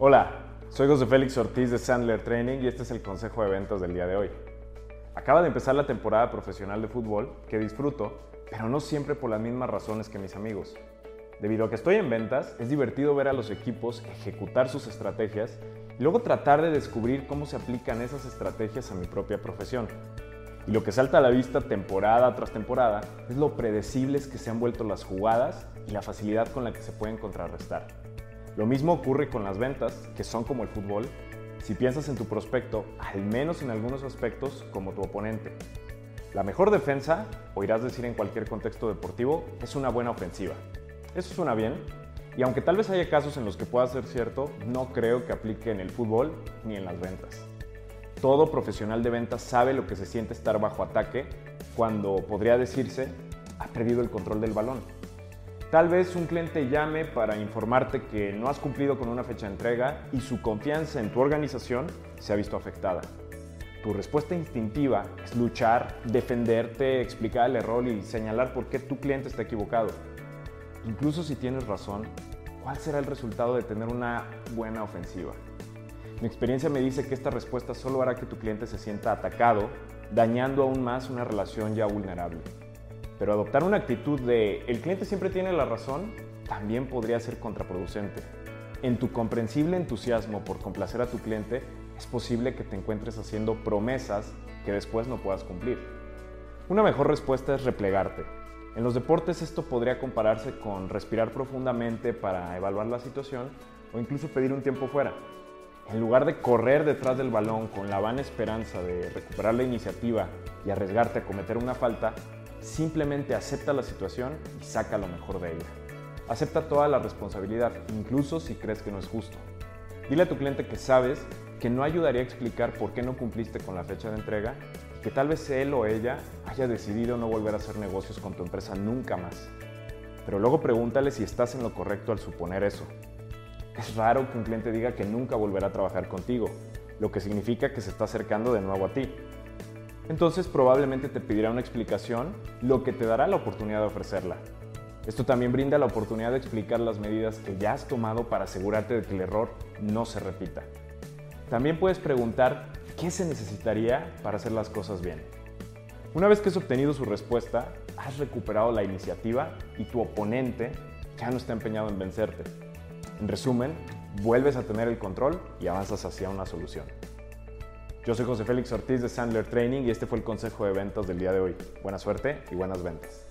Hola, soy José Félix Ortiz de Sandler Training y este es el consejo de ventas del día de hoy. Acaba de empezar la temporada profesional de fútbol que disfruto, pero no siempre por las mismas razones que mis amigos. Debido a que estoy en ventas, es divertido ver a los equipos ejecutar sus estrategias y luego tratar de descubrir cómo se aplican esas estrategias a mi propia profesión. Y lo que salta a la vista temporada tras temporada es lo predecibles que se han vuelto las jugadas y la facilidad con la que se pueden contrarrestar. Lo mismo ocurre con las ventas, que son como el fútbol, si piensas en tu prospecto, al menos en algunos aspectos, como tu oponente. La mejor defensa, oirás decir en cualquier contexto deportivo, es una buena ofensiva. Eso suena bien, y aunque tal vez haya casos en los que pueda ser cierto, no creo que aplique en el fútbol ni en las ventas todo profesional de ventas sabe lo que se siente estar bajo ataque cuando podría decirse ha perdido el control del balón. Tal vez un cliente llame para informarte que no has cumplido con una fecha de entrega y su confianza en tu organización se ha visto afectada. Tu respuesta instintiva es luchar, defenderte, explicar el error y señalar por qué tu cliente está equivocado. Incluso si tienes razón, ¿cuál será el resultado de tener una buena ofensiva? Mi experiencia me dice que esta respuesta solo hará que tu cliente se sienta atacado, dañando aún más una relación ya vulnerable. Pero adoptar una actitud de el cliente siempre tiene la razón también podría ser contraproducente. En tu comprensible entusiasmo por complacer a tu cliente, es posible que te encuentres haciendo promesas que después no puedas cumplir. Una mejor respuesta es replegarte. En los deportes esto podría compararse con respirar profundamente para evaluar la situación o incluso pedir un tiempo fuera. En lugar de correr detrás del balón con la vana esperanza de recuperar la iniciativa y arriesgarte a cometer una falta, simplemente acepta la situación y saca lo mejor de ella. Acepta toda la responsabilidad, incluso si crees que no es justo. Dile a tu cliente que sabes que no ayudaría a explicar por qué no cumpliste con la fecha de entrega y que tal vez él o ella haya decidido no volver a hacer negocios con tu empresa nunca más. Pero luego pregúntale si estás en lo correcto al suponer eso. Es raro que un cliente diga que nunca volverá a trabajar contigo, lo que significa que se está acercando de nuevo a ti. Entonces probablemente te pedirá una explicación, lo que te dará la oportunidad de ofrecerla. Esto también brinda la oportunidad de explicar las medidas que ya has tomado para asegurarte de que el error no se repita. También puedes preguntar qué se necesitaría para hacer las cosas bien. Una vez que has obtenido su respuesta, has recuperado la iniciativa y tu oponente ya no está empeñado en vencerte. En resumen, vuelves a tener el control y avanzas hacia una solución. Yo soy José Félix Ortiz de Sandler Training y este fue el consejo de ventas del día de hoy. Buena suerte y buenas ventas.